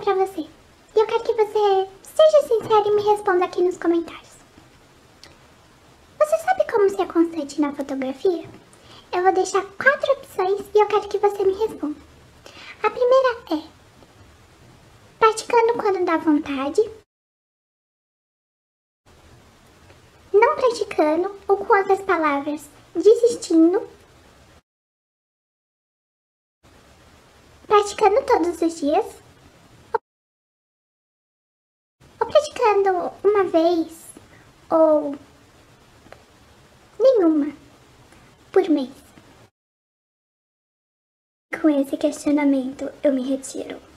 pra você. E eu quero que você seja sincero e me responda aqui nos comentários. Você sabe como ser constante na fotografia? Eu vou deixar quatro opções e eu quero que você me responda. A primeira é praticando quando dá vontade, não praticando ou com outras palavras, desistindo, praticando todos os dias, praticando uma vez ou nenhuma por mês. Com esse questionamento, eu me retiro.